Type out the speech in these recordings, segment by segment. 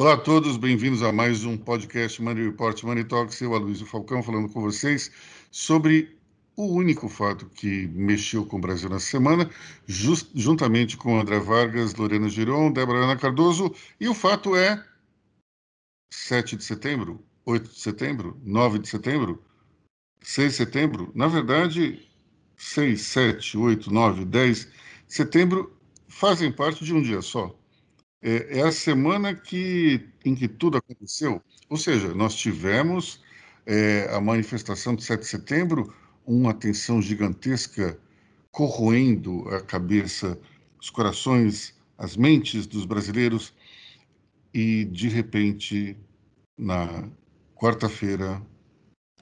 Olá a todos, bem-vindos a mais um podcast Money Report Money Talks. Eu, Aloysio Falcão, falando com vocês sobre o único fato que mexeu com o Brasil nessa semana, just, juntamente com André Vargas, Lorena Giron, Débora Ana Cardoso, e o fato é 7 de setembro, 8 de setembro, 9 de setembro, 6 de setembro, na verdade, 6, 7, 8, 9, 10 de setembro fazem parte de um dia só é, é a semana que, em que tudo aconteceu. Ou seja, nós tivemos é, a manifestação de 7 de setembro, uma tensão gigantesca corroendo a cabeça, os corações, as mentes dos brasileiros, e de repente, na quarta-feira,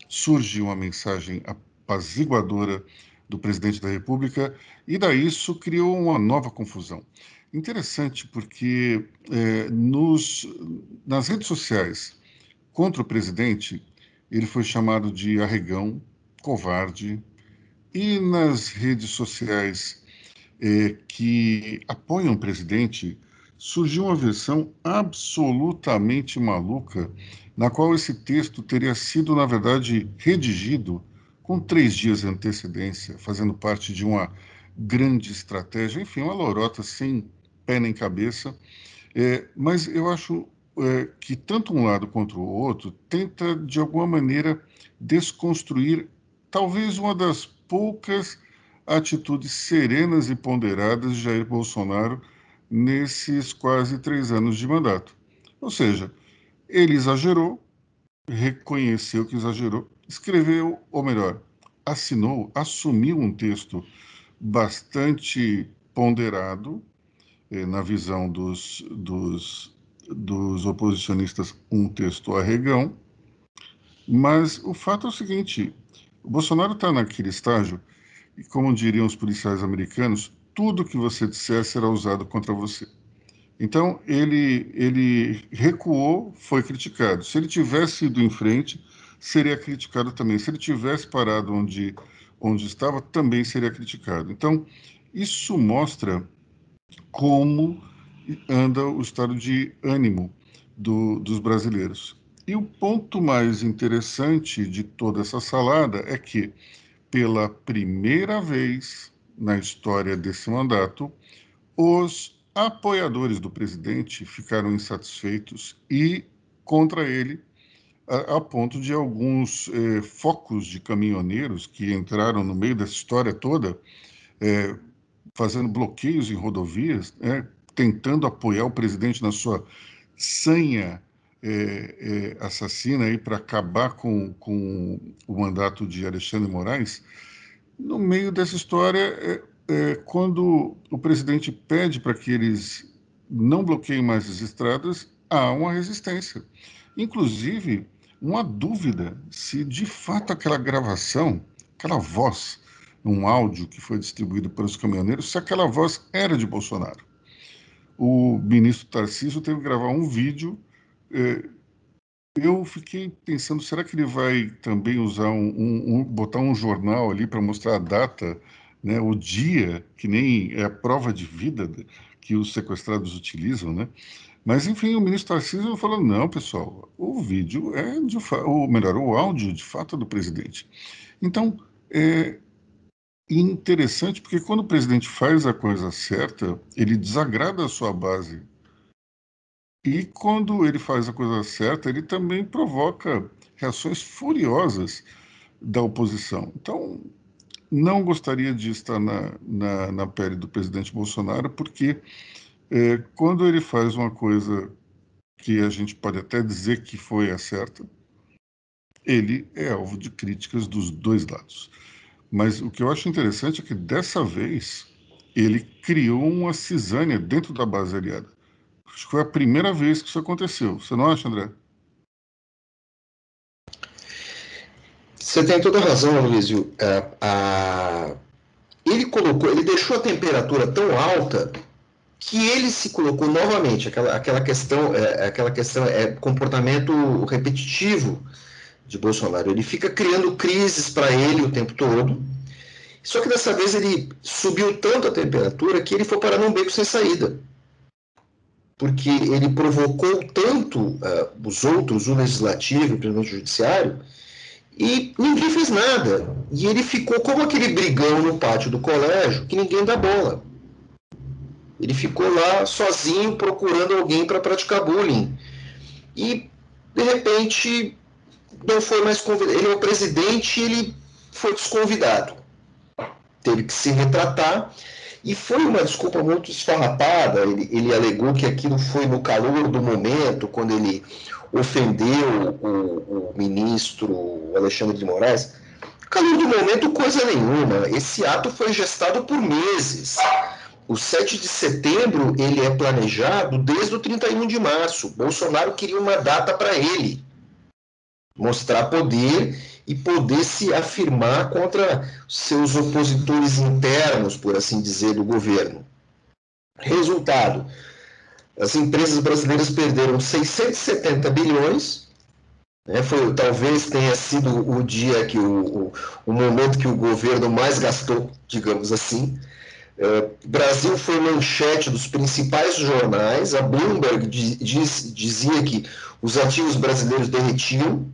surge uma mensagem apaziguadora do presidente da República, e daí isso criou uma nova confusão. Interessante, porque é, nos, nas redes sociais contra o presidente, ele foi chamado de arregão, covarde, e nas redes sociais é, que apoiam o presidente, surgiu uma versão absolutamente maluca, na qual esse texto teria sido, na verdade, redigido com três dias de antecedência, fazendo parte de uma grande estratégia, enfim, uma lorota sem pé nem cabeça. É, mas eu acho é, que tanto um lado quanto o outro tenta, de alguma maneira, desconstruir talvez uma das poucas atitudes serenas e ponderadas de Jair Bolsonaro nesses quase três anos de mandato. Ou seja, ele exagerou, reconheceu que exagerou, escreveu, ou melhor, assinou, assumiu um texto bastante ponderado, na visão dos, dos, dos oposicionistas, um texto arregão, mas o fato é o seguinte: o Bolsonaro está naquele estágio, e como diriam os policiais americanos, tudo que você disser será usado contra você. Então, ele, ele recuou, foi criticado. Se ele tivesse ido em frente, seria criticado também. Se ele tivesse parado onde, onde estava, também seria criticado. Então, isso mostra como anda o estado de ânimo do, dos brasileiros. E o ponto mais interessante de toda essa salada é que, pela primeira vez na história desse mandato, os apoiadores do presidente ficaram insatisfeitos e contra ele, a, a ponto de alguns eh, focos de caminhoneiros que entraram no meio dessa história toda eh, fazendo bloqueios em rodovias, né, tentando apoiar o presidente na sua sanha é, é, assassina para acabar com, com o mandato de Alexandre Moraes. No meio dessa história, é, é quando o presidente pede para que eles não bloqueiem mais as estradas, há uma resistência. Inclusive, uma dúvida se de fato aquela gravação, aquela voz um áudio que foi distribuído pelos caminhoneiros, se aquela voz era de Bolsonaro. O ministro Tarcísio teve que gravar um vídeo. É, eu fiquei pensando, será que ele vai também usar um, um, um botar um jornal ali para mostrar a data, né, o dia, que nem é a prova de vida que os sequestrados utilizam, né? Mas, enfim, o ministro Tarcísio falou: não, pessoal, o vídeo é de ou melhor, o áudio de fato é do presidente. Então, é, interessante porque quando o presidente faz a coisa certa, ele desagrada a sua base. E quando ele faz a coisa certa, ele também provoca reações furiosas da oposição. Então, não gostaria de estar na, na, na pele do presidente Bolsonaro, porque é, quando ele faz uma coisa que a gente pode até dizer que foi a certa, ele é alvo de críticas dos dois lados. Mas o que eu acho interessante é que dessa vez ele criou uma cisânia dentro da base aliada. Acho que foi a primeira vez que isso aconteceu. Você não acha, André? Você tem toda a razão, Luizio. É. Ele colocou, ele deixou a temperatura tão alta que ele se colocou novamente aquela, aquela questão, é, aquela questão é comportamento repetitivo de Bolsonaro. Ele fica criando crises para ele o tempo todo. Só que dessa vez ele subiu tanto a temperatura que ele foi parar num beco sem saída. porque ele provocou tanto uh, os outros, o legislativo, principalmente o judiciário, e ninguém fez nada. E ele ficou como aquele brigão no pátio do colégio que ninguém dá bola. Ele ficou lá sozinho procurando alguém para praticar bullying. E, de repente, não foi mais convidado. Ele é o presidente ele foi desconvidado. Teve que se retratar. E foi uma desculpa muito esfarrapada. Ele, ele alegou que aquilo foi no calor do momento, quando ele ofendeu o, o ministro Alexandre de Moraes. Calor do momento, coisa nenhuma. Esse ato foi gestado por meses. O 7 de setembro ele é planejado desde o 31 de março. Bolsonaro queria uma data para ele mostrar poder e poder se afirmar contra seus opositores internos, por assim dizer, do governo. Resultado: as empresas brasileiras perderam 670 bilhões. Né, foi, talvez tenha sido o dia que o, o, o momento que o governo mais gastou, digamos assim. Uh, Brasil foi manchete dos principais jornais. A Bloomberg diz, dizia que os ativos brasileiros derretiam.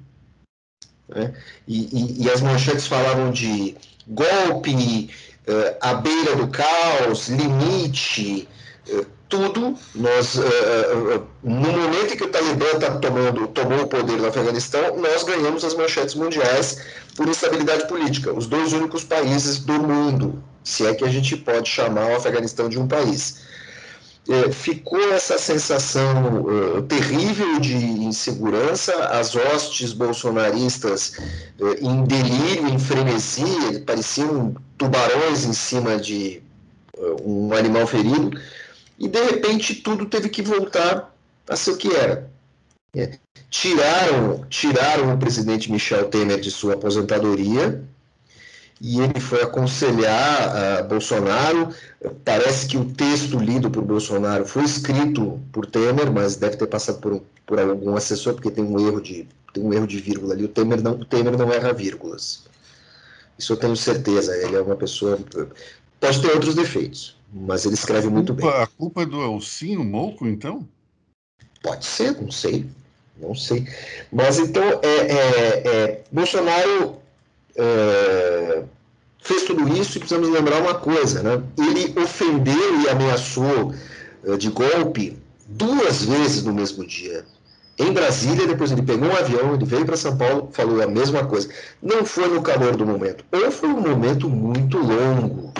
Né? E, e, e, as manchetes falavam de golpe, uh, à beira do caos, limite, uh, tudo. Nós, no momento em que o Talibã tá tomando, tomou o poder no Afeganistão, nós ganhamos as manchetes mundiais por instabilidade política. Os dois únicos países do mundo se é que a gente pode chamar o Afeganistão de um país. É, ficou essa sensação uh, terrível de insegurança, as hostes bolsonaristas uh, em delírio, em frenesi, pareciam tubarões em cima de uh, um animal ferido, e de repente tudo teve que voltar a ser o que era. É, tiraram, tiraram o presidente Michel Temer de sua aposentadoria, e ele foi aconselhar uh, Bolsonaro. Parece que o texto lido por Bolsonaro foi escrito por Temer, mas deve ter passado por, por algum assessor, porque tem um erro de tem um erro de vírgula ali. O Temer não, o Temer não erra vírgulas. Isso eu tenho certeza. Ele é uma pessoa pode ter outros defeitos, mas ele escreve culpa, muito bem. A culpa é do Elcinho Mouco, então? Pode ser, não sei. Não sei. Mas então, é, é, é Bolsonaro é, fez tudo isso e precisamos lembrar uma coisa, né? Ele ofendeu e ameaçou é, de golpe duas vezes no mesmo dia. Em Brasília, depois ele pegou um avião, ele veio para São Paulo, falou a mesma coisa. Não foi no calor do momento, ou foi um momento muito longo.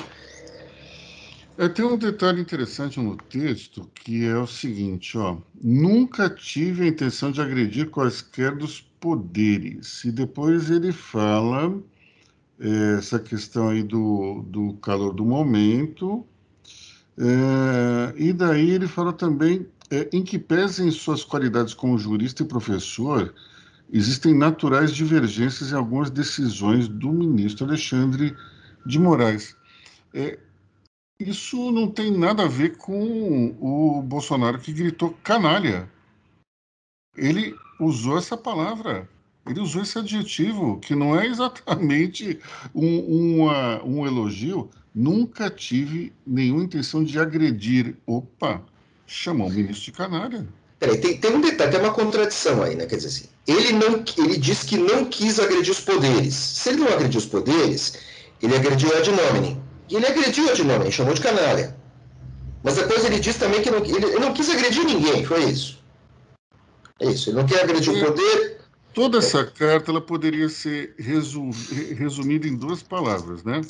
É, tem um detalhe interessante no texto que é o seguinte, ó. Nunca tive a intenção de agredir quaisquer dos poderes. E depois ele fala é, essa questão aí do, do calor do momento. É, e daí ele fala também é, em que pesem suas qualidades como jurista e professor, existem naturais divergências em algumas decisões do ministro Alexandre de Moraes. É, isso não tem nada a ver com o Bolsonaro que gritou canalha. Ele usou essa palavra, ele usou esse adjetivo, que não é exatamente um, uma, um elogio. Nunca tive nenhuma intenção de agredir. Opa, chamou o ministro de canalha. Peraí, tem, tem um detalhe, tem uma contradição aí, né? Quer dizer assim, ele, não, ele disse que não quis agredir os poderes. Se ele não agrediu os poderes, ele agrediu a ad nominem. E ele agrediu a nominem, chamou de canalha. Mas depois ele disse também que não, ele, ele não quis agredir ninguém, foi isso. É isso, ele não quer agredir o poder. Toda essa carta ela poderia ser resumida em duas palavras, né?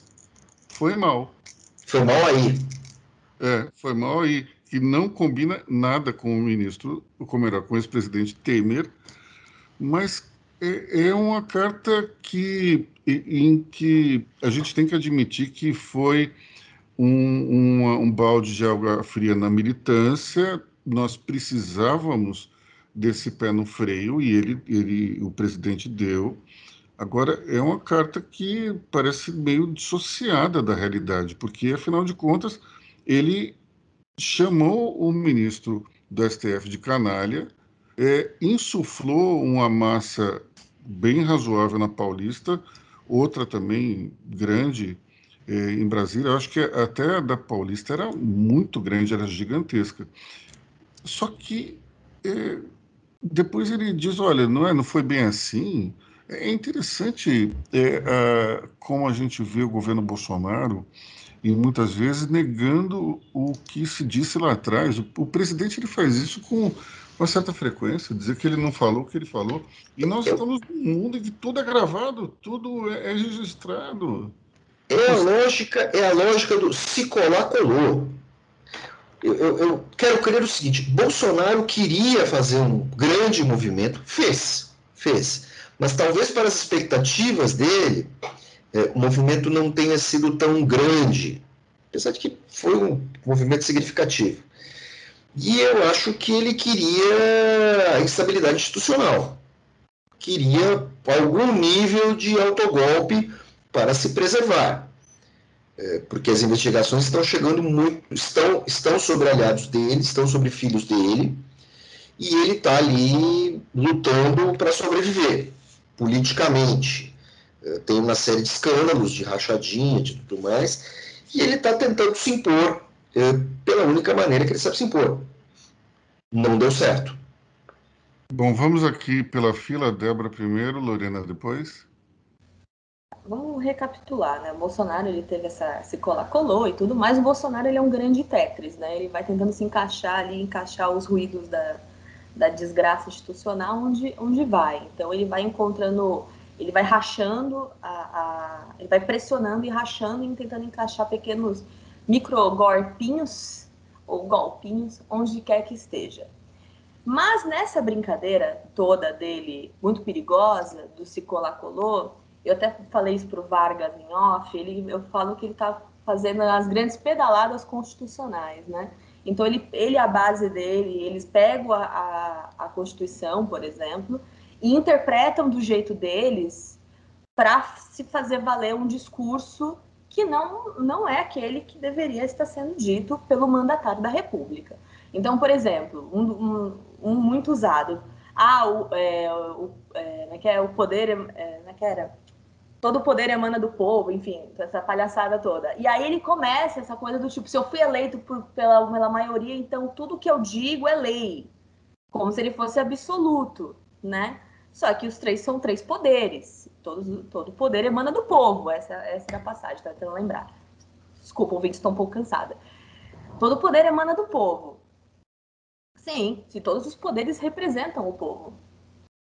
Foi mal. Foi mal aí. É, foi mal aí, que não combina nada com o ministro, como era com o ex-presidente Temer, mas é, é uma carta que, em que a gente tem que admitir que foi um, um, um balde de água fria na militância. Nós precisávamos desse pé no freio e ele, ele, o presidente deu. Agora, é uma carta que parece meio dissociada da realidade, porque, afinal de contas, ele chamou o ministro do STF de canalha, é, insuflou uma massa bem razoável na Paulista, outra também grande é, em Brasília. Eu acho que até a da Paulista era muito grande, era gigantesca. Só que é, depois ele diz, olha, não, é, não foi bem assim. É interessante a, como a gente vê o governo Bolsonaro e muitas vezes negando o que se disse lá atrás. O, o presidente ele faz isso com uma certa frequência, dizer que ele não falou o que ele falou. E nós estamos num mundo em que tudo é gravado, tudo é, é registrado. É a lógica, é a lógica do se colar, colou. Eu, eu, eu, quero crer o seguinte: Bolsonaro queria fazer um grande movimento, fez, fez. Mas talvez para as expectativas dele, é, o movimento não tenha sido tão grande, apesar de que foi um movimento significativo. E eu acho que ele queria instabilidade institucional, queria algum nível de autogolpe para se preservar. É, porque as investigações estão chegando muito, estão, estão sobre aliados dele, estão sobre filhos dele, e ele está ali lutando para sobreviver politicamente. É, tem uma série de escândalos, de rachadinha, de tudo mais, e ele está tentando se impor pela única maneira que ele sabe se impor. Não deu certo. Bom, vamos aqui pela fila, Débora primeiro, Lorena depois vamos recapitular, né? O Bolsonaro ele teve essa se colar, colou e tudo mais. O Bolsonaro ele é um grande Tetris, né? Ele vai tentando se encaixar ali, encaixar os ruídos da, da desgraça institucional onde, onde vai. Então ele vai encontrando, ele vai rachando, a, a ele vai pressionando e rachando e tentando encaixar pequenos micro golpinhos ou golpinhos onde quer que esteja. Mas nessa brincadeira toda dele, muito perigosa, do se colou, eu até falei isso para o Vargas em off, ele, eu falo que ele está fazendo as grandes pedaladas constitucionais, né? Então, ele, ele a base dele, eles pegam a, a, a Constituição, por exemplo, e interpretam do jeito deles para se fazer valer um discurso que não, não é aquele que deveria estar sendo dito pelo mandatário da República. Então, por exemplo, um, um, um muito usado, ah, o, é, o, é, é, é o poder, é, é que era todo o poder emana do povo, enfim, essa palhaçada toda. E aí ele começa essa coisa do tipo, se eu fui eleito por, pela, pela maioria, então tudo que eu digo é lei. Como se ele fosse absoluto, né? Só que os três são três poderes. Todos, todo poder emana do povo. Essa, essa é a passagem, tá tentando lembrar. Desculpa, ouvintes, estou um pouco cansada. Todo poder emana do povo. Sim, se todos os poderes representam o povo,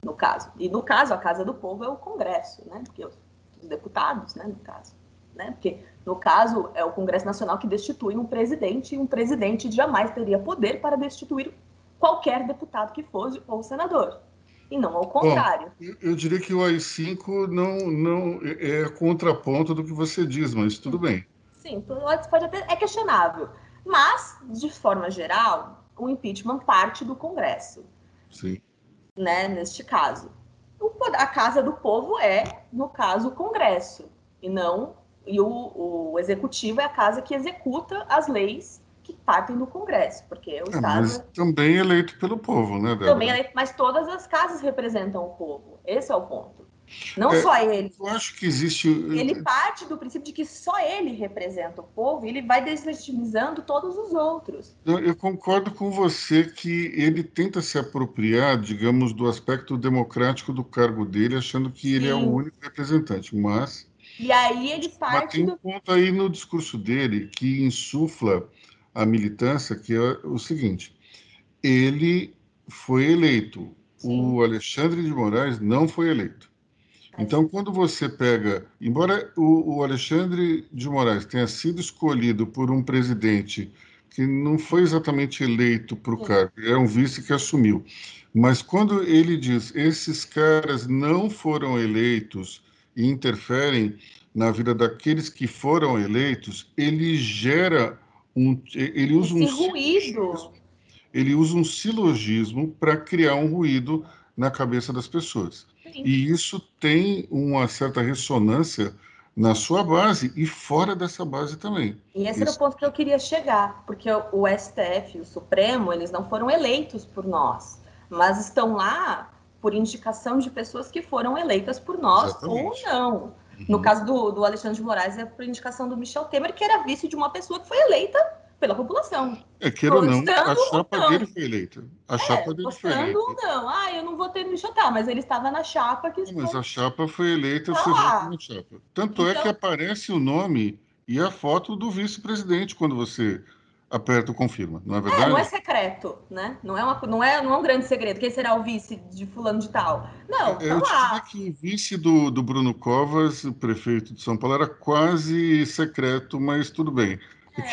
no caso. E no caso, a casa do povo é o Congresso, né? Porque dos deputados, né, no caso. Né? Porque, no caso, é o Congresso Nacional que destitui um presidente, e um presidente jamais teria poder para destituir qualquer deputado que fosse ou senador. E não ao contrário. Bom, eu diria que o AI-5 não, não é, é contraponto do que você diz, mas tudo bem. Sim, pode até, é questionável. Mas, de forma geral, o impeachment parte do Congresso. Sim. Né, neste caso a casa do povo é, no caso, o Congresso, e não e o, o executivo é a casa que executa as leis que partem do Congresso, porque o é, Estado mas também é eleito pelo povo, né? Débora? Também eleito, mas todas as casas representam o povo. Esse é o ponto. Não é, só ele. Eu acho que existe. Ele parte do princípio de que só ele representa o povo e ele vai deslegitimizando todos os outros. Eu, eu, concordo com você que ele tenta se apropriar, digamos, do aspecto democrático do cargo dele, achando que Sim. ele é o único representante, mas. E aí ele parte. Mas tem um ponto aí no discurso dele que insufla a militância, que é o seguinte: ele foi eleito. Sim. O Alexandre de Moraes não foi eleito. Então, quando você pega, embora o, o, Alexandre de Moraes tenha sido escolhido por um presidente que não foi exatamente eleito para o cargo, é um vice que assumiu, mas quando ele diz esses caras não foram eleitos e interferem na vida daqueles que foram eleitos, ele gera um, ele usa Esse um ruído. Ele usa um silogismo para criar um ruído na cabeça das pessoas. E isso tem uma certa ressonância na sua base e fora dessa base também. E esse isso. era o ponto que eu queria chegar, porque o STF, o Supremo, eles não foram eleitos por nós, mas estão lá por indicação de pessoas que foram eleitas por nós Exatamente. ou não. Uhum. No caso do, do Alexandre de Moraes, é por indicação do Michel Temer, que era vice de uma pessoa que foi eleita pela população. É, queira ou não, a chapa não. dele foi eleita. A é, chapa dele foi eleita. ou não. Ah, eu não votei no Michel mas ele estava na chapa que... Não, mas a chapa foi eleita, você vota na chapa. Tanto então... é que então aparece o nome e a foto do vice-presidente quando você aperta o confirma, não é verdade? É, não é secreto, né? Não é, uma, não, é, não é um grande segredo. Quem será o vice de fulano de tal? Não, é, Eu lá. que o vice do, do Bruno Covas, o prefeito de São Paulo, era quase secreto, mas tudo bem.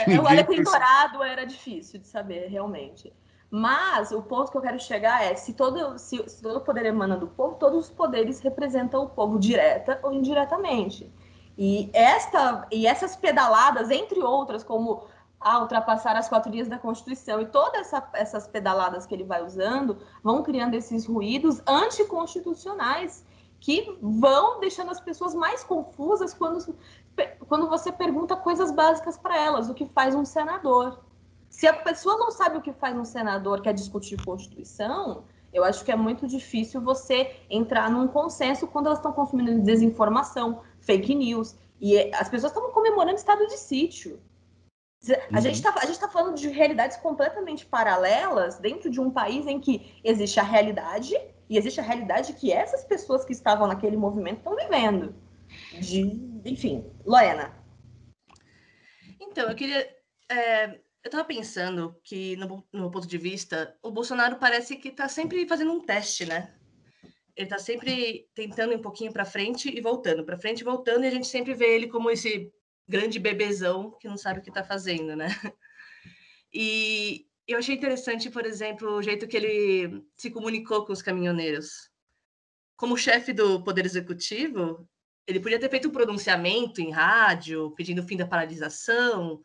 É, o Alecrim Dourado era difícil de saber, realmente. Mas o ponto que eu quero chegar é: se todo, se, se todo poder emana do povo, todos os poderes representam o povo direta ou indiretamente. E, esta, e essas pedaladas, entre outras, como a ultrapassar as quatro dias da Constituição e todas essa, essas pedaladas que ele vai usando vão criando esses ruídos anticonstitucionais que vão deixando as pessoas mais confusas quando, quando você pergunta coisas básicas para elas, o que faz um senador. Se a pessoa não sabe o que faz um senador que é discutir Constituição, eu acho que é muito difícil você entrar num consenso quando elas estão consumindo desinformação, fake news. E as pessoas estão comemorando estado de sítio. A, uhum. gente tá, a gente está falando de realidades completamente paralelas dentro de um país em que existe a realidade e existe a realidade que essas pessoas que estavam naquele movimento estão vivendo. De, enfim, Lorena. Então, eu queria. É, eu estava pensando que, no, no meu ponto de vista, o Bolsonaro parece que está sempre fazendo um teste, né? Ele está sempre tentando um pouquinho para frente e voltando, para frente e voltando, e a gente sempre vê ele como esse grande bebezão que não sabe o que está fazendo, né? E eu achei interessante, por exemplo, o jeito que ele se comunicou com os caminhoneiros. Como chefe do Poder Executivo, ele podia ter feito um pronunciamento em rádio, pedindo o fim da paralisação,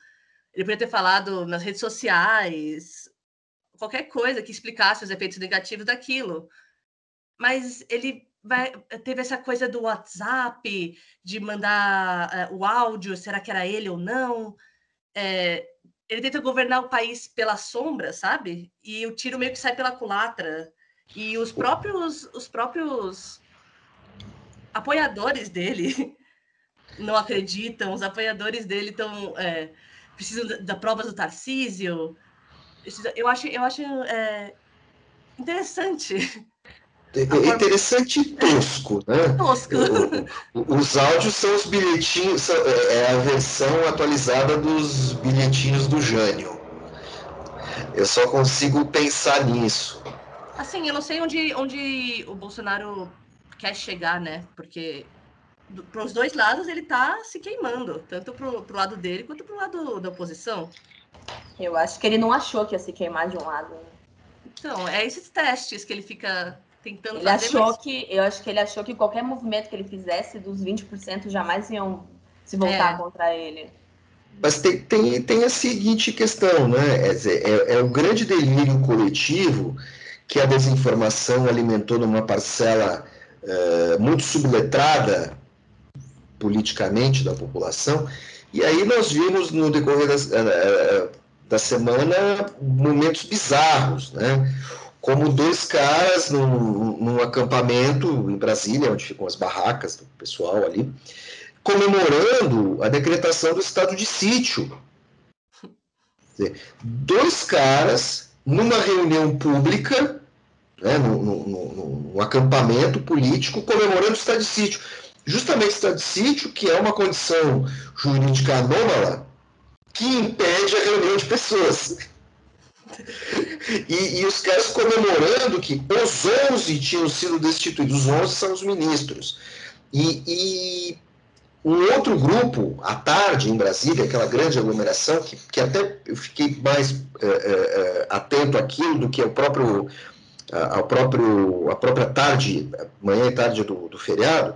ele podia ter falado nas redes sociais, qualquer coisa que explicasse os efeitos negativos daquilo. Mas ele vai, teve essa coisa do WhatsApp, de mandar uh, o áudio, será que era ele ou não? É, ele tenta governar o país pela sombra, sabe? E o tiro meio que sai pela culatra. E os próprios, os próprios apoiadores dele não acreditam, os apoiadores dele estão é, precisam da, provas do Tarcísio. Eu acho, eu acho é, interessante interessante e tosco, né? Tosco. os áudios são os bilhetinhos, são, é, é a versão atualizada dos bilhetinhos do Jânio. Eu só consigo pensar nisso. Assim, eu não sei onde, onde o Bolsonaro quer chegar, né? Porque para os dois lados ele está se queimando, tanto para o lado dele quanto para o lado da oposição. Eu acho que ele não achou que ia se queimar de um lado. Então, é esses testes que ele fica tentando ele fazer. Achou mas... que, eu acho que ele achou que qualquer movimento que ele fizesse dos 20% jamais iam se voltar é. contra ele. Mas tem, tem, tem a seguinte questão, né? É, é, é o grande delírio coletivo que a desinformação alimentou numa parcela uh, muito subletrada politicamente da população. E aí nós vimos no decorrer das, uh, da semana momentos bizarros, né? Como dois caras num, num, acampamento em Brasília, onde ficam as barracas do pessoal ali, comemorando a decretação do estado de sítio. Dois caras numa reunião pública, né, num, acampamento político, comemorando o estado de sítio. Justamente o estado de sítio, que é uma condição jurídica anômala, que impede a reunião de pessoas. E, e, os caras comemorando que os 11 tinham sido destituídos, os 11 são os ministros. E, e um outro grupo, à tarde, em Brasília, aquela grande aglomeração, que, que até eu fiquei mais é, é, atento àquilo do que ao próprio, ao próprio, a própria tarde, manhã e tarde do, do feriado,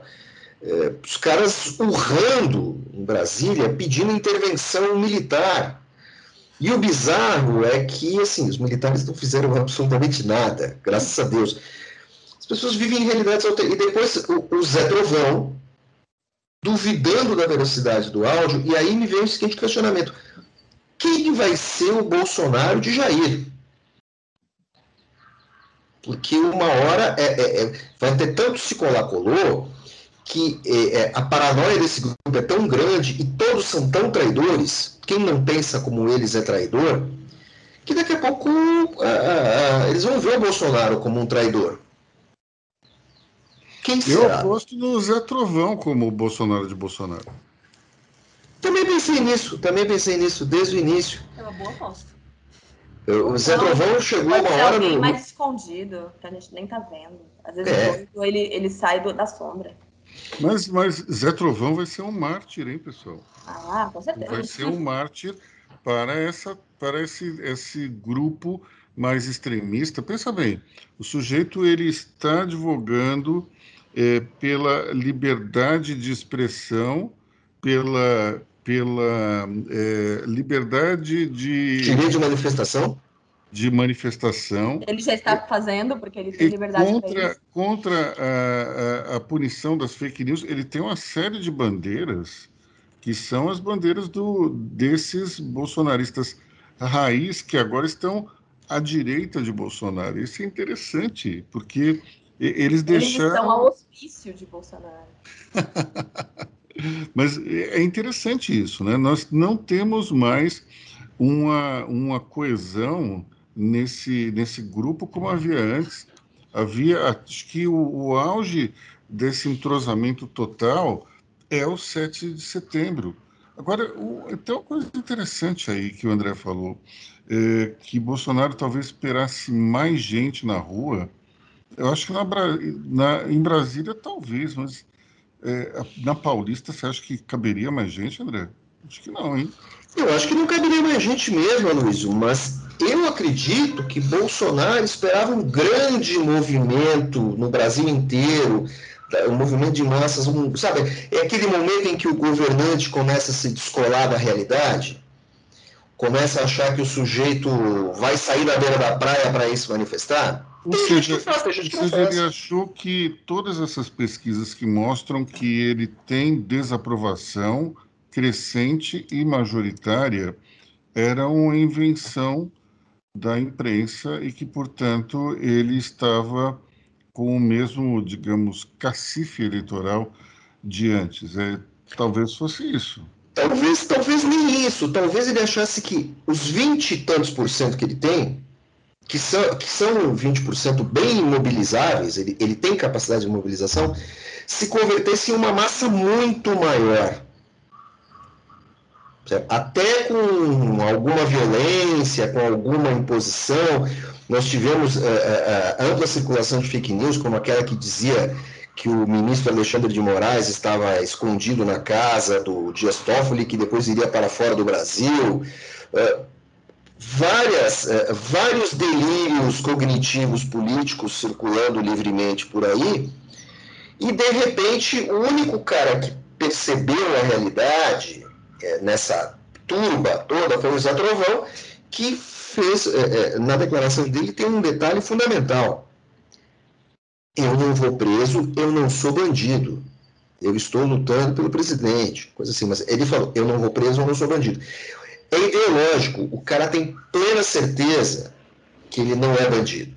é, os caras urrando em Brasília, pedindo intervenção militar e o bizarro é que, assim, os militares não fizeram absolutamente nada, graças a Deus. As pessoas vivem em realidades alternativas. E depois o, o Zé Trovão, duvidando da velocidade do áudio, e aí me vem o seguinte questionamento: quem vai ser o Bolsonaro de Jair? Porque uma hora é, é, é, vai ter tanto se colar colou que é, é, a paranoia desse grupo é tão grande e todos são tão traidores, quem não pensa como eles é traidor, que daqui a pouco uh, uh, eles vão ver o Bolsonaro como um traidor. Quem será? Eu gosto do Zé Trovão como o Bolsonaro de Bolsonaro. Também pensei nisso, também pensei nisso desde o início. É uma boa aposta. O Zé Trovão chegou uma hora no. mais escondido, que a gente nem tá vendo. Às vezes é. ele, ele sai do, da sombra. Mas, mas Zé Trovão vai ser um mártir, hein, pessoal? Ah, com certeza. Vai ser um mártir para, essa, para esse, esse grupo mais extremista. Pensa bem, o sujeito ele está advogando é, pela liberdade de expressão, pela, pela é, liberdade de. Direito de manifestação? De manifestação. Ele já está fazendo, porque ele tem liberdade contra, contra a, a, a, punição das fake news, ele tem uma série de bandeiras que são as bandeiras do, desses bolsonaristas raiz que agora estão à direita de Bolsonaro. Isso é interessante, porque eles deixaram. Eles estão ao hospício de Bolsonaro. Mas é interessante isso, né? Nós não temos mais uma, uma coesão nesse, nesse grupo como havia antes. Havia, acho que o, o auge desse entrosamento total é o 7 de setembro. Agora, o, tem uma coisa interessante aí que o André falou, é, que Bolsonaro talvez esperasse mais gente na rua. Eu acho que na, na, em Brasília talvez, mas é, na Paulista, você acha que caberia mais gente, André? Acho que não, hein? Eu acho que não caberia mais gente mesmo, Aloysio, mas eu acredito que Bolsonaro esperava um grande movimento no Brasil inteiro, um movimento de massas, um, sabe? É aquele momento em que o governante começa a se descolar da realidade, começa a achar que o sujeito vai sair da beira da praia para ir se manifestar. Ou seja, ele achou que todas essas pesquisas que mostram que ele tem desaprovação crescente e majoritária eram uma invenção da imprensa e que, portanto, ele estava com o mesmo, digamos, cacife eleitoral de antes. É, talvez fosse isso. Talvez, talvez nem isso. Talvez ele achasse que os 20 e tantos por cento que ele tem que são, que são 20% bem mobilizáveis, ele, ele tem capacidade de mobilização, se convertesse em uma massa muito maior. Certo? Até com alguma violência, com alguma imposição, nós tivemos uh, uh, ampla circulação de fake news, como aquela que dizia que o ministro Alexandre de Moraes estava escondido na casa do Dias Toffoli, que depois iria para fora do Brasil. Várias, eh, vários delírios cognitivos políticos circulando livremente por aí, e de repente o único cara que percebeu a realidade eh, nessa turba toda foi o Zé Trovão, que fez, eh, na declaração dele, tem um detalhe fundamental. Eu não vou preso, eu não sou bandido. Eu estou lutando pelo presidente, coisa assim. Mas ele falou: eu não vou preso, eu não sou bandido é ideológico. O cara tem plena certeza que ele não é bandido.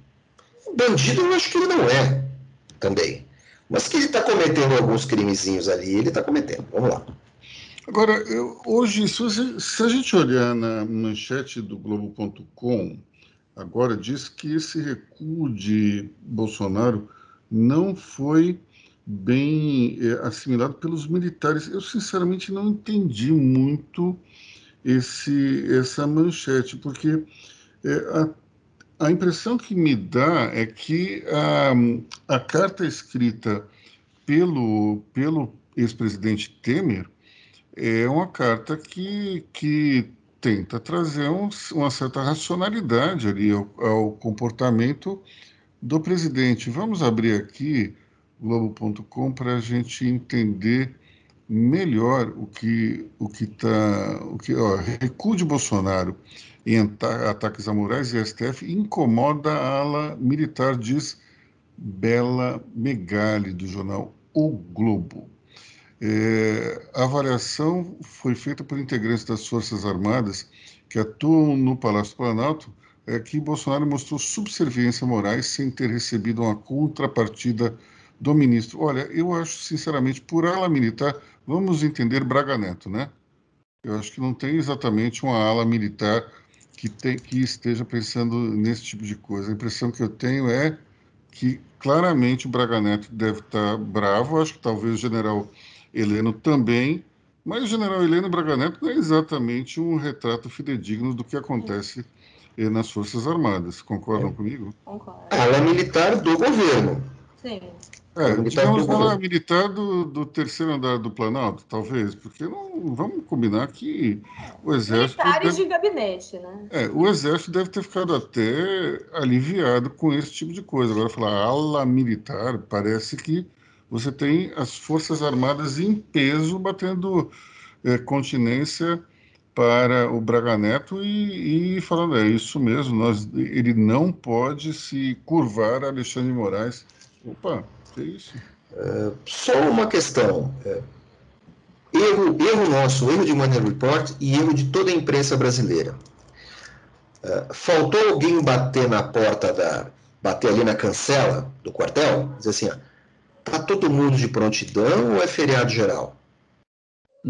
Bandido eu acho que ele não é também. Mas que ele está cometendo alguns crimezinhos ali, ele está cometendo. Vamos lá. Agora, eu, hoje, se, você, se, a gente olhar na manchete do Globo.com, agora diz que esse recuo de Bolsonaro não foi bem é, assimilado pelos militares. Eu, sinceramente, não entendi muito esse, essa manchete, porque é, a, a impressão que me dá é que a, a carta escrita pelo, pelo ex-presidente Temer é uma carta que, que tenta trazer um, uma certa racionalidade ali ao, ao, comportamento do presidente. Vamos abrir aqui globo.com para a gente entender melhor o que o que está o que ó, Bolsonaro em ataques a Moraes e STF incomoda a ala militar diz Bela Megali do jornal O Globo é, a avaliação foi feita por integrantes das Forças Armadas que atuam no Palácio Planalto é que Bolsonaro mostrou subserviência a Moraes sem ter recebido uma contrapartida do ministro. Olha, eu acho, sinceramente, por ala militar, vamos entender Braga Neto, né? Eu acho que não tem exatamente uma ala militar que, tem, que esteja pensando nesse tipo de coisa. A impressão que eu tenho é que claramente o Braga Neto deve estar bravo, acho que talvez o general Heleno também, mas o general Heleno Braga Neto não é exatamente um retrato fidedigno do que acontece eh, nas Forças Armadas. Concordam é. comigo? Concordo. Ala militar do governo. Sim. É, digamos falar militar do, do terceiro andar do Planalto, talvez, porque não vamos combinar que o exército. Militares deve, de gabinete, né? É, o exército deve ter ficado até aliviado com esse tipo de coisa. Agora, falar ala militar, parece que você tem as Forças Armadas em peso batendo é, continência para o Braga Neto e, e falando, é isso mesmo, nós, ele não pode se curvar a Alexandre Moraes. Opa, que isso? É, só uma questão. É, erro, erro nosso, erro de Money Report e erro de toda a imprensa brasileira. É, faltou alguém bater na porta da. bater ali na cancela do quartel, dizer assim, ó, tá todo mundo de prontidão ou é feriado geral?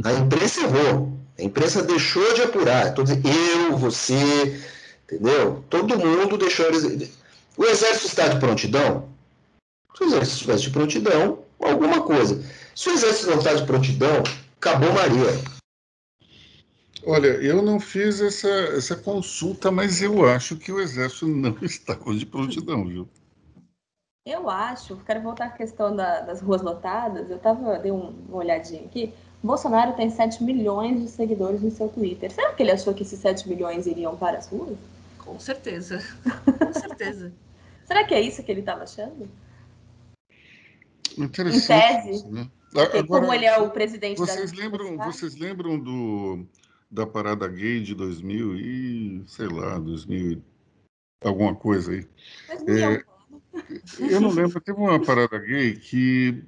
A imprensa errou. A imprensa deixou de apurar. Eu, você, entendeu? Todo mundo deixou. O exército está de prontidão? Se o exército estivesse de prontidão, alguma coisa. Se o exército não está de prontidão, acabou Maria. Olha, eu não fiz essa, essa consulta, mas eu acho que o exército não estava de prontidão, viu? Eu acho, quero voltar à questão da, das ruas lotadas. Eu tava, dei um, uma olhadinha aqui. Bolsonaro tem 7 milhões de seguidores no seu Twitter. Será que ele achou que esses 7 milhões iriam para as ruas? Com certeza. Com certeza. Será que é isso que ele estava achando? Interessante. Em tese. Né? Agora, como ele é o presidente vocês da lembram Vocês lembram do, da parada gay de 2000 e, sei lá, 2000 alguma coisa aí? É, eu não lembro, teve uma parada gay que,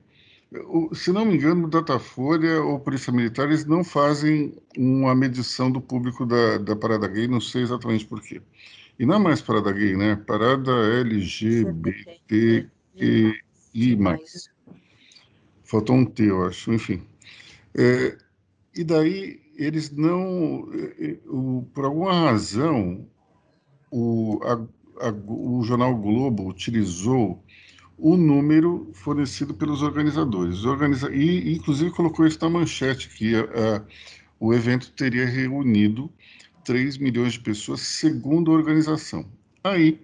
se não me engano, Datafolha ou Polícia Militar, eles não fazem uma medição do público da, da parada gay, não sei exatamente por quê. E não é mais parada gay, né? Parada LGBTQI+. Faltou um T, eu acho, enfim. É, e daí eles não, é, é, por alguma razão, o, a, a, o jornal Globo utilizou o número fornecido pelos organizadores. Organiza, e, inclusive, colocou isso na manchete, que a, a, o evento teria reunido 3 milhões de pessoas, segundo a organização. Aí,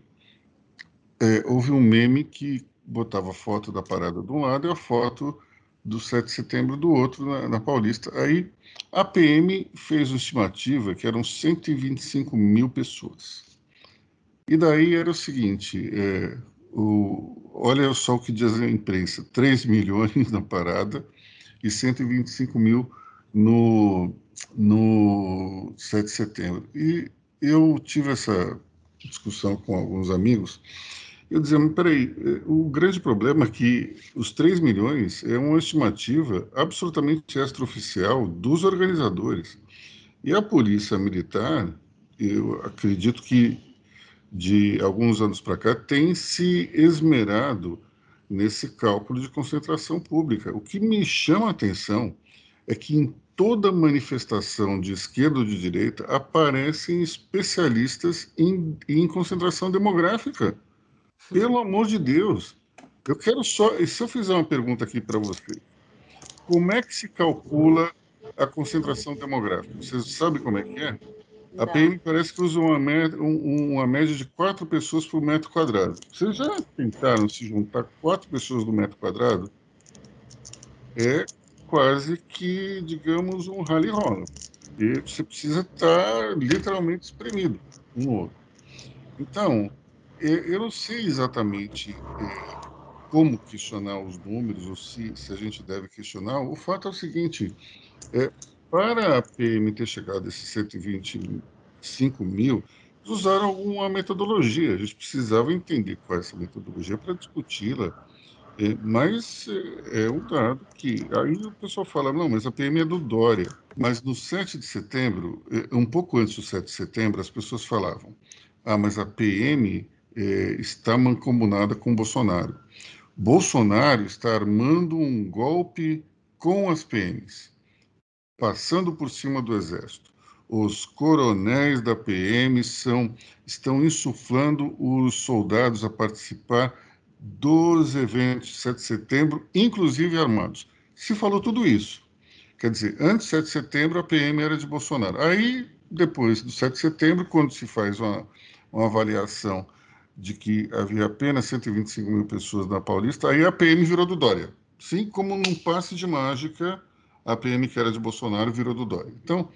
é, houve um meme que botava a foto da parada de um lado e a foto do 7 de setembro do outro, na, na Paulista. Aí a PM fez uma estimativa que eram 125 mil pessoas. E daí era o seguinte: é, o, olha só o que diz a imprensa: 3 milhões na parada e 125 mil no, no 7 de setembro. E eu tive essa discussão com alguns amigos eu dizia, mas peraí, eh, o grande problema é que os 3 milhões é uma estimativa absolutamente extraoficial dos organizadores. E a polícia militar, eu acredito que de alguns anos para cá, tem se esmerado nesse cálculo de concentração pública. O que me chama a atenção é que em toda manifestação de esquerda ou de direita aparecem especialistas em, em concentração demográfica. Pelo amor de Deus. Eu quero só. E se eu fizer uma pergunta aqui para você? Como é que se calcula a concentração demográfica? Vocês sabem como é que é? A PM parece que usa uma média, uma média de quatro pessoas por metro quadrado. Vocês já tentaram se juntar quatro pessoas no metro quadrado? É quase que, digamos, um rally rola. E você precisa estar literalmente espremido um no outro. Então, eu não sei exatamente é, como questionar os números, ou se, se a gente deve questionar. O fato é o seguinte: é, para a PM ter chegado a esses 125 mil, usaram alguma metodologia. A gente precisava entender qual é essa metodologia para discuti-la. É, mas é, é um dado que. Aí o pessoal fala: não, mas a PM é do Dória. Mas no 7 de setembro, é, um pouco antes do 7 de setembro, as pessoas falavam: ah, mas a PM é, está mancomunada com Bolsonaro. Bolsonaro está armando um golpe com as PMs, passando por cima do Exército. Os coronéis da PM são, estão insuflando os soldados a participar dos eventos de 7 de setembro, inclusive armados. Se falou tudo isso. Quer dizer, antes de 7 de setembro, a PM era de Bolsonaro. Aí, depois do 7 de setembro, quando se faz uma, uma avaliação de que havia apenas 125 mil pessoas na Paulista, aí a PM virou do Dória. Sim, como num passe de mágica, a PM que era de Bolsonaro virou do Dória. Então,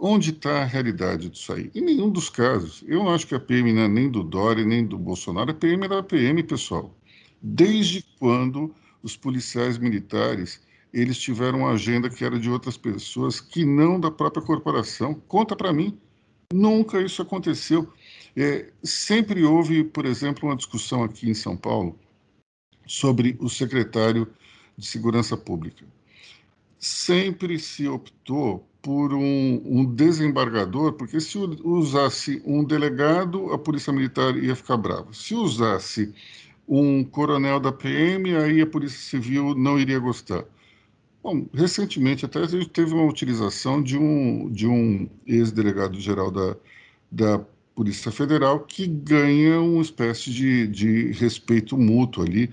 onde está a realidade disso aí? Em nenhum dos casos. Eu não acho que a PM não é nem do Dória, nem do Bolsonaro. A PM era a PM, pessoal. Desde quando os policiais militares eles tiveram uma agenda que era de outras pessoas que não da própria corporação? Conta para mim. Nunca isso aconteceu. É, sempre houve, por exemplo, uma discussão aqui em São Paulo sobre o secretário de Segurança Pública. Sempre se optou por um, um, desembargador, porque se usasse um delegado, a Polícia Militar ia ficar brava. Se usasse um coronel da PM, aí a Polícia Civil não iria gostar. Bom, recentemente até a gente teve uma utilização de um, de um ex-delegado-geral da, da Polícia Federal que ganha uma espécie de, de respeito mútuo ali.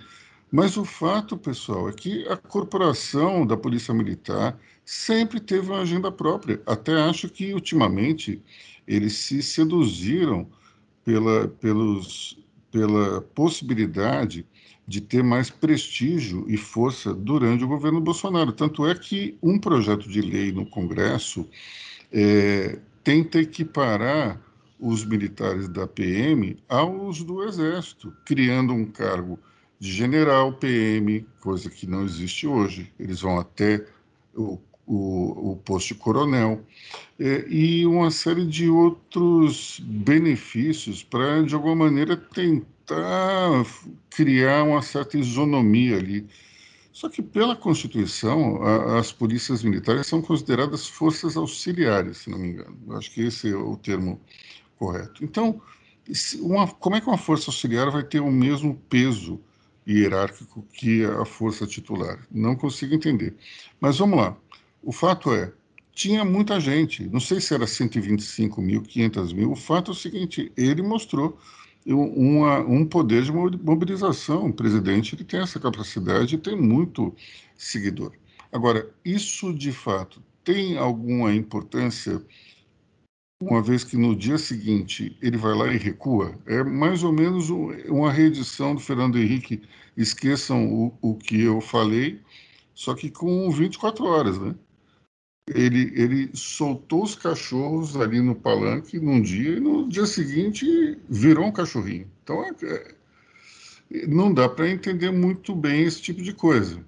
Mas o fato, pessoal, é que a corporação da Polícia Militar sempre teve uma agenda própria. Até acho que, ultimamente, eles se seduziram pela, pelos, pela possibilidade de ter mais prestígio e força durante o governo Bolsonaro. Tanto é que um projeto de lei no Congresso é, tenta equiparar os militares da PM aos do Exército, criando um cargo de general PM, coisa que não existe hoje. Eles vão até o, o, o posto de coronel, é, e uma série de outros benefícios para, de alguma maneira, tentar criar uma certa isonomia ali. Só que, pela Constituição, a, as polícias militares são consideradas forças auxiliares, se não me engano. Eu acho que esse é o termo correto. Então, uma, como é que uma força auxiliar vai ter o mesmo peso hierárquico que a força titular? Não consigo entender. Mas vamos lá. O fato é, tinha muita gente, não sei se era 125 mil, 500 mil. O fato é o seguinte: ele mostrou uma, um poder de mobilização. O presidente ele tem essa capacidade e tem muito seguidor. Agora, isso de fato tem alguma importância, uma vez que no dia seguinte ele vai lá e recua? É mais ou menos uma reedição do Fernando Henrique. Esqueçam o, o que eu falei, só que com 24 horas, né? ele, ele soltou os cachorros ali no palanque num dia e no dia seguinte virou um cachorrinho. Então, é, é, não dá para entender muito bem esse tipo de coisa.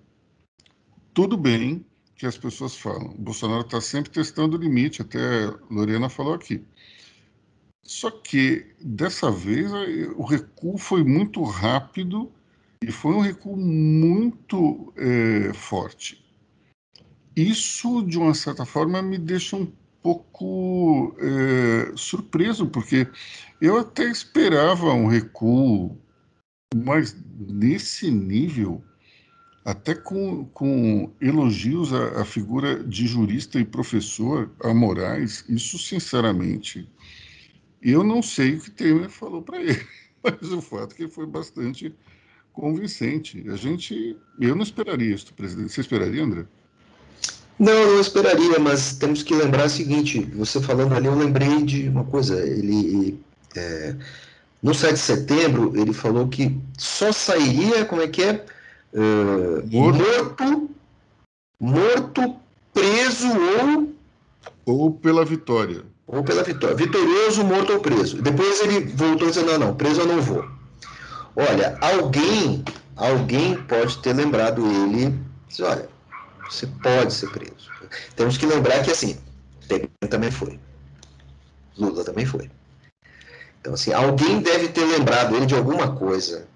Tudo bem que as pessoas falam. O Bolsonaro está sempre testando o limite, até a Lorena falou aqui. Só que dessa vez o recuo foi muito rápido e foi um recuo muito é, forte. Isso, de uma certa forma, me deixa um pouco é, surpreso, porque eu até esperava um recuo, mas nesse nível, até com, com elogios à, à figura de jurista e professor, a Moraes, isso, sinceramente, eu não sei o que Temer falou para ele, mas o fato é que foi bastante convincente. A gente, eu não esperaria isso, presidente. Você esperaria, André? Não, não esperaria, mas temos que lembrar o seguinte: você falando ali, eu lembrei de uma coisa. Ele, é, no 7 de setembro, ele falou que só sairia, como é que é? Uh, morto, morto, preso ou. Ou pela vitória. Ou pela vitória. Vitorioso, morto ou preso. Depois ele voltou dizendo: não, não, preso eu não vou. Olha, alguém, alguém pode ter lembrado ele. Diz, olha, você pode ser preso. Temos que lembrar que, assim, Temer também foi. Lula também foi. Então, assim, alguém deve ter lembrado ele de alguma coisa.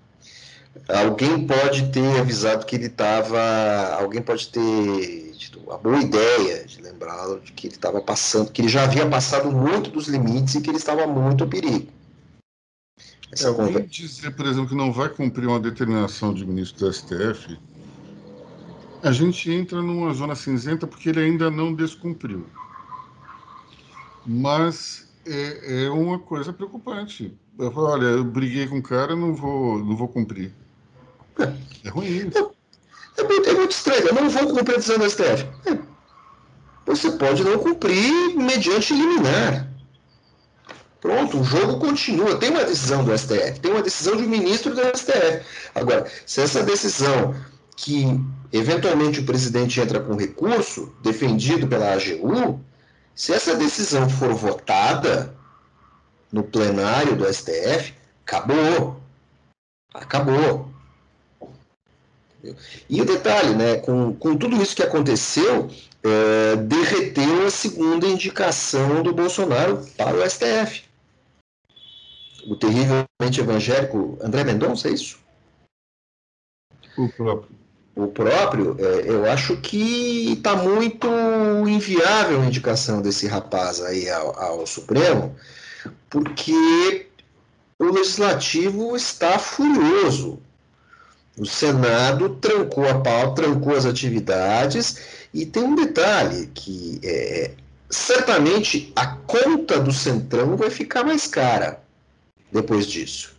Alguém pode ter avisado que ele estava. Alguém pode ter tido uma boa ideia de lembrá-lo de que ele estava passando, que ele já havia passado muito dos limites e que ele estava muito a perigo. Essa é, conversa... dizer, por exemplo, que não vai cumprir uma determinação de ministro do STF, a gente entra numa zona cinzenta porque ele ainda não descumpriu. Mas é, é uma coisa preocupante. Eu falo, olha, eu briguei com o cara, não vou, não vou cumprir. É, ruim. É, é, é, muito, estranho. Eu não vou cumprir a decisão do STF. É. Você pode não cumprir mediante liminar. Pronto, o jogo continua. Tem uma decisão do STF, tem uma decisão de um ministro do STF. Agora, se essa decisão que eventualmente o presidente entra com recurso, defendido pela AGU, se essa decisão for votada no plenário do STF, acabou. Acabou. E o detalhe, né, com, com tudo isso que aconteceu, é, derreteu a segunda indicação do Bolsonaro para o STF o terrivelmente evangélico André Mendonça, é isso? O próprio. O próprio, é, eu acho que está muito inviável a indicação desse rapaz aí ao, ao Supremo, porque o Legislativo está furioso. O Senado trancou a pauta, trancou as atividades, e tem um detalhe que é, certamente a conta do Centrão vai ficar mais cara depois disso?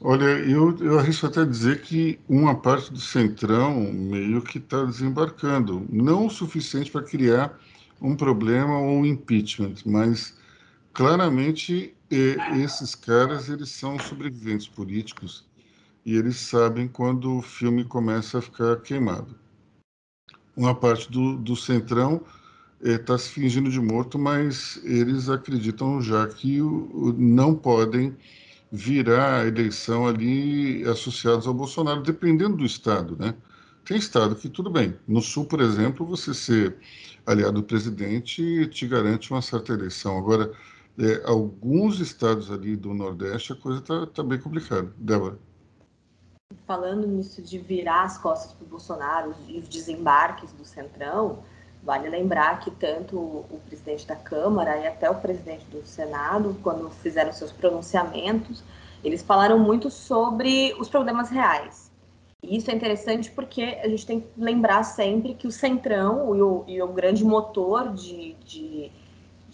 Olha, eu, eu arrisco até dizer que uma parte do Centrão meio que está desembarcando. Não o suficiente para criar um problema ou um impeachment, mas claramente esses caras eles são sobreviventes políticos e eles sabem quando o filme começa a ficar queimado. Uma parte do, do Centrão está se fingindo de morto, mas eles acreditam já que não podem virar a eleição ali associados ao Bolsonaro, dependendo do estado, né? Tem estado que tudo bem. No Sul, por exemplo, você ser aliado do presidente te garante uma certa eleição. Agora, é, alguns estados ali do Nordeste, a coisa está tá bem complicada. Débora. Falando nisso de virar as costas para o Bolsonaro e os desembarques do Centrão, Vale lembrar que tanto o presidente da Câmara e até o presidente do Senado, quando fizeram seus pronunciamentos, eles falaram muito sobre os problemas reais. E isso é interessante porque a gente tem que lembrar sempre que o Centrão e o, e o grande motor de, de,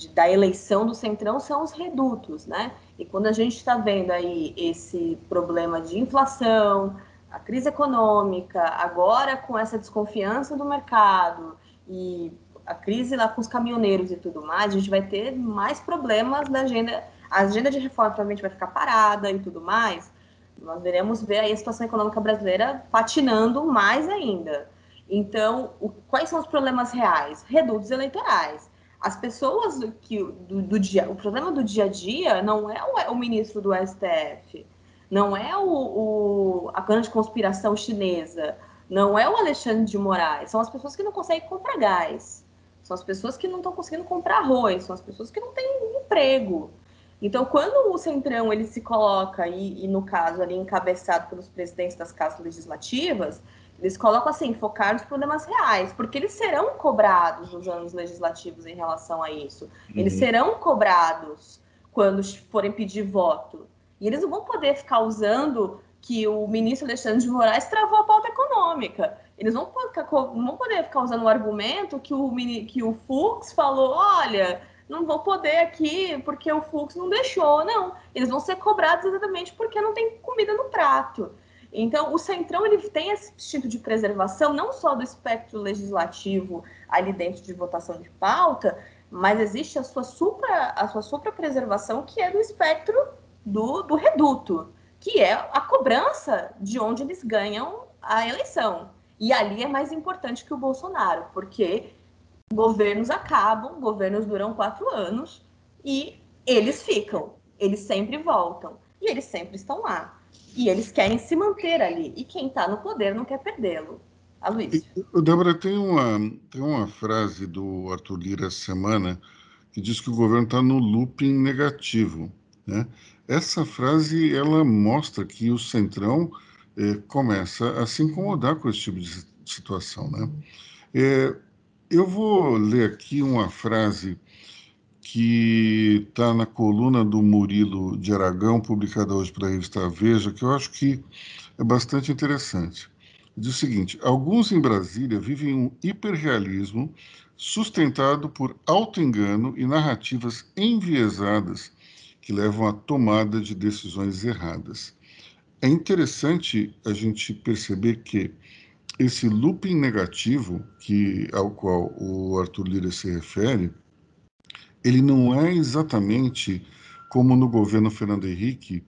de, da eleição do Centrão são os redutos, né? E quando a gente está vendo aí esse problema de inflação, a crise econômica, agora com essa desconfiança do mercado, e a crise lá com os caminhoneiros e tudo mais, a gente vai ter mais problemas na agenda. A agenda de reforma provavelmente vai ficar parada e tudo mais. Nós veremos ver aí a situação econômica brasileira patinando mais ainda. Então, o, quais são os problemas reais? Redutos eleitorais. As pessoas que do, do, dia, o problema do dia a dia não é o, o ministro do STF, não é o, o, a grande conspiração chinesa, não é o Alexandre de Moraes, são as pessoas que não conseguem comprar gás, são as pessoas que não estão conseguindo comprar arroz, são as pessoas que não têm emprego. Então, quando o Centrão ele se coloca, e, e no caso ali encabeçado pelos presidentes das casas legislativas, eles colocam assim, focar nos problemas reais, porque eles serão cobrados nos anos legislativos em relação a isso. Uhum. Eles serão cobrados quando forem pedir voto. E eles não vão poder ficar usando que o ministro Alexandre de Moraes travou a pauta econômica. Eles não, vão poder ficar usando o argumento que o, que o Fux falou: olha, não vou poder aqui porque o Fux não deixou. Não, eles vão ser cobrados exatamente porque não tem comida no prato. Então, o Centrão ele tem esse instinto de preservação, não só do espectro legislativo ali dentro de votação de pauta, mas existe a sua supra, a sua supra preservação que é do espectro do, do reduto que é a cobrança de onde eles ganham a eleição. E ali é mais importante que o Bolsonaro, porque governos acabam, governos duram quatro anos e eles ficam, eles sempre voltam e eles sempre estão lá. E eles querem se manter ali. E quem está no poder não quer perdê-lo. A Luiz. Débora, tem uma, tem uma frase do Arthur Lira essa semana que diz que o governo está no looping negativo. Né? Essa frase ela mostra que o centrão é, começa a se incomodar com esse tipo de situação, né? É, eu vou ler aqui uma frase que está na coluna do Murilo de Aragão, publicada hoje pela revista Veja, que eu acho que é bastante interessante. Diz o seguinte: alguns em Brasília vivem um hiperrealismo sustentado por auto-engano e narrativas enviesadas que levam à tomada de decisões erradas. É interessante a gente perceber que esse looping negativo que ao qual o Arthur Lira se refere, ele não é exatamente como no governo Fernando Henrique,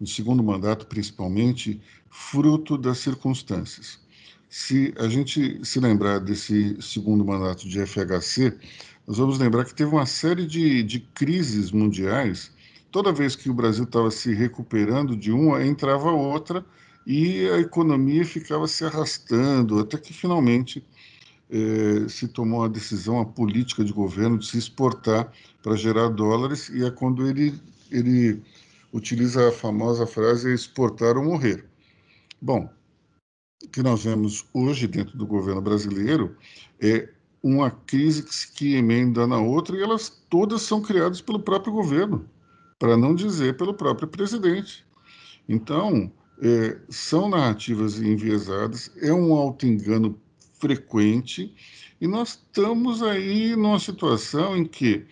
no segundo mandato principalmente, fruto das circunstâncias. Se a gente se lembrar desse segundo mandato de FHC, nós vamos lembrar que teve uma série de, de crises mundiais. Toda vez que o Brasil estava se recuperando de uma, entrava outra e a economia ficava se arrastando, até que finalmente eh, se tomou a decisão, a política de governo de se exportar para gerar dólares, e é quando ele, ele utiliza a famosa frase exportar ou morrer. Bom, o que nós vemos hoje dentro do governo brasileiro é uma crise que, que emenda na outra e elas todas são criadas pelo próprio governo, para não dizer pelo próprio presidente. Então, é, são narrativas enviesadas, é um auto-engano frequente, e nós estamos aí numa situação em que,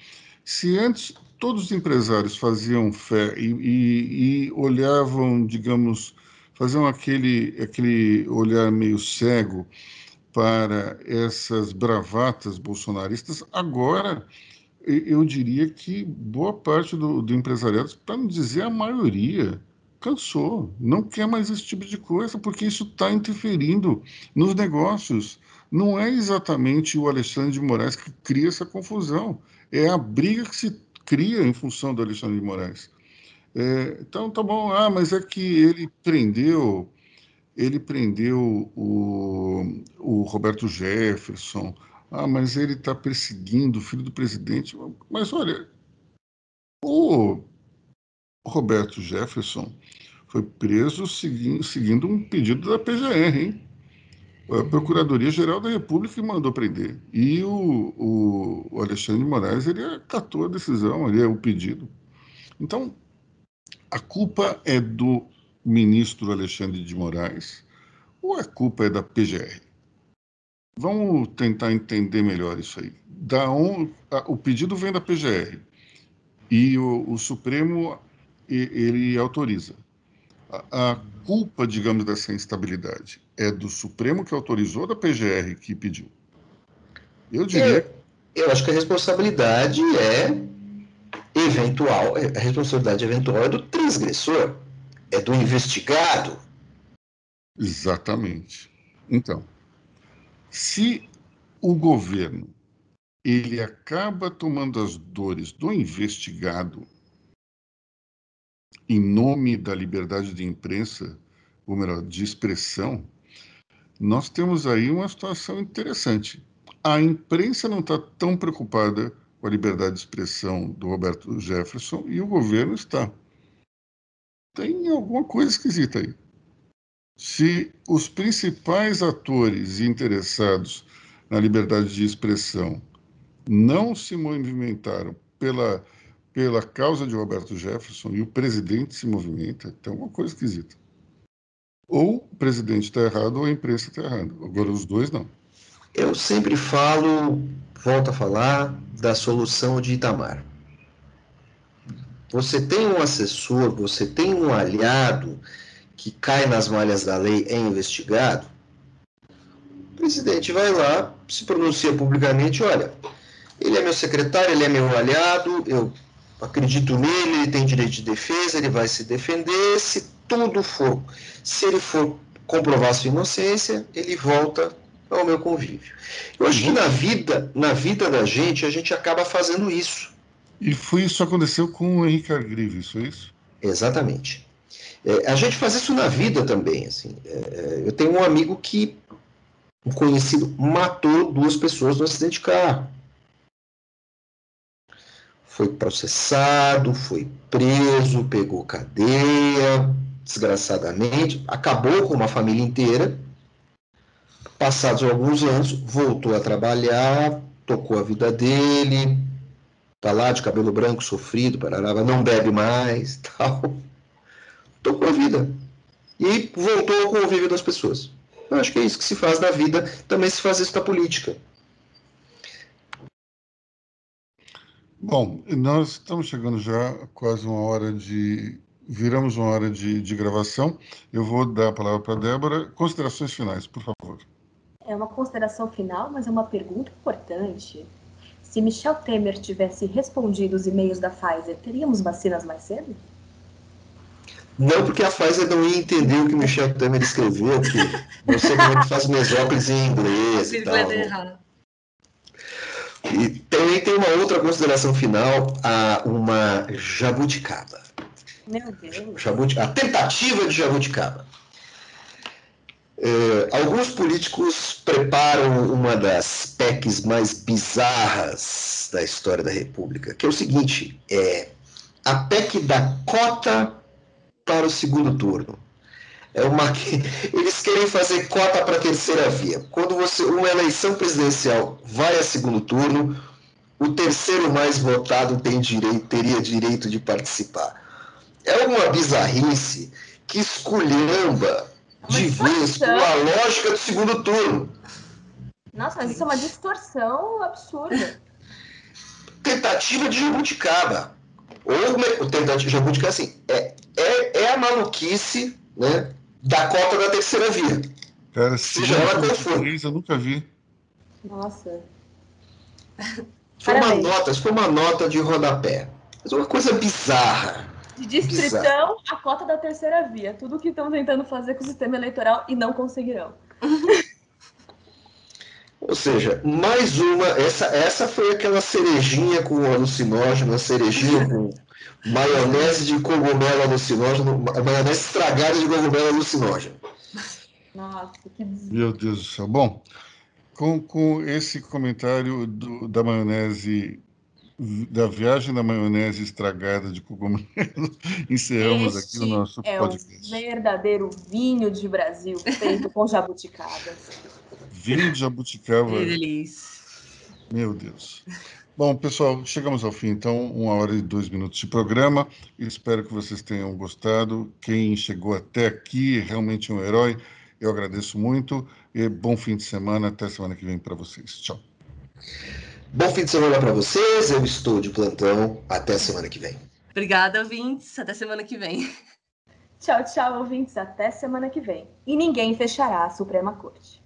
se antes todos os empresários faziam fé e, e, e olhavam, digamos, faziam aquele, aquele olhar meio cego para essas bravatas bolsonaristas, agora eu diria que boa parte do, do empresariado, para não dizer a maioria, cansou, não quer mais esse tipo de coisa, porque isso está interferindo nos negócios. Não é exatamente o Alexandre de Moraes que cria essa confusão, é a briga que se cria em função do Alexandre de Moraes. É, então, tá bom, ah, mas é que ele prendeu, ele prendeu o, o Roberto Jefferson, ah, mas ele está perseguindo o filho do presidente. Mas olha, o Roberto Jefferson foi preso seguindo, um pedido da PGR, hein? A Procuradoria-Geral da República mandou prender. E o, o, Alexandre de Moraes, ele acatou a decisão, ele é o pedido. Então, a culpa é do ministro Alexandre de Moraes ou a culpa é da PGR? Vamos tentar entender melhor isso aí. Da on, o pedido vem da PGR e o, o Supremo ele autoriza. A, a, culpa, digamos, dessa instabilidade é do Supremo que autorizou, da PGR que pediu? Eu diria. Eu, eu acho que a responsabilidade é eventual, a responsabilidade eventual é do transgressor, é do investigado. Exatamente. Então, se o governo ele acaba tomando as dores do investigado em nome da liberdade de imprensa, ou melhor, de expressão, nós temos aí uma situação interessante. A imprensa não está tão preocupada com a liberdade de expressão do Roberto Jefferson e o governo está. Tem alguma coisa esquisita aí. Se os principais atores interessados na liberdade de expressão não se movimentaram pela pela causa de Roberto Jefferson e o presidente se movimenta, tem alguma coisa esquisita. Ou o presidente está errado ou a imprensa está errada. Agora, os dois não. Eu sempre falo, volto a falar, da solução de Itamar. Você tem um assessor, você tem um aliado que cai nas malhas da lei, é investigado. O presidente vai lá, se pronuncia publicamente: olha, ele é meu secretário, ele é meu aliado, eu acredito nele, ele tem direito de defesa, ele vai se defender. Se tudo for, se ele for comprovar sua inocência, ele volta ao meu convívio. Eu acho que na vida, na vida da gente, a gente acaba fazendo isso. E foi isso que aconteceu com o Henrique isso é isso? Exatamente. É, a gente faz isso na vida também. Assim. É, é eu tenho um amigo que, um conhecido, matou duas pessoas no acidente de carro foi processado, foi preso, pegou cadeia, desgraçadamente, acabou com uma família inteira. Passados alguns anos, voltou a trabalhar, tocou a vida dele, Tá lá de cabelo branco, sofrido, parará, não bebe mais, tal. Tocou a vida. E voltou ao convívio das pessoas. Eu acho que é isso que se faz na vida, também se faz isso na política. Bom, nós estamos chegando já a quase uma hora de. Viramos uma hora de, de gravação. Eu vou dar a palavra para a Débora. Considerações finais, por favor. É uma consideração final, mas é uma pergunta importante. Se Michel Temer tivesse respondido os e-mails da Pfizer, teríamos vacinas mais cedo? Não, porque a Pfizer não ia entender o que Michel Temer escreveu, porque você como é faz mesóclise em inglês e tal. E também tem uma outra consideração final, a uma jabuticaba. Meu Deus. Jabuti, a tentativa de jabuticaba. É, alguns políticos preparam uma das PECs mais bizarras da história da República, que é o seguinte: é a PEC da cota para o segundo turno. É uma eles querem fazer cota para a terceira via. Quando você uma eleição presidencial vai a segundo turno, o terceiro mais votado tem direito, teria direito de participar. É uma bizarrice que esculhamba de vez com a lógica do segundo turno. Nossa, mas isso é uma distorção absurda. Tentativa de jabuticaba. Ou tentativa de jabuticaba, assim, é, é, é a maluquice né, da cota da terceira via. Cara, seja ela qual for. Eu nunca vi. Nossa. Foi uma nota, foi uma nota de rodapé. Mas uma coisa bizarra. De distrição bizarra. a cota da terceira via. Tudo que estão tentando fazer com o sistema eleitoral e não conseguirão. Ou seja, mais uma. Essa, essa foi aquela cerejinha com alucinógeno, a cerejinha com maionese de cogumelo alucinógeno, maionese estragada de cogumelo alucinógeno. Nossa, que Meu Deus do céu. Bom, com, com esse comentário do, da maionese, da viagem da maionese estragada de cogumelo, encerramos este aqui o nosso é podcast. É o verdadeiro vinho de Brasil feito com jabuticabas. Vinho de jabuticaba. Que delícia. Meu Deus. Bom, pessoal, chegamos ao fim, então, uma hora e dois minutos de programa. Espero que vocês tenham gostado. Quem chegou até aqui é realmente um herói. Eu agradeço muito. E bom fim de semana. Até semana que vem para vocês. Tchau. Bom fim de semana para vocês. Eu estou de plantão. Até semana que vem. Obrigada, ouvintes. Até semana que vem. Tchau, tchau, ouvintes. Até semana que vem. E ninguém fechará a Suprema Corte.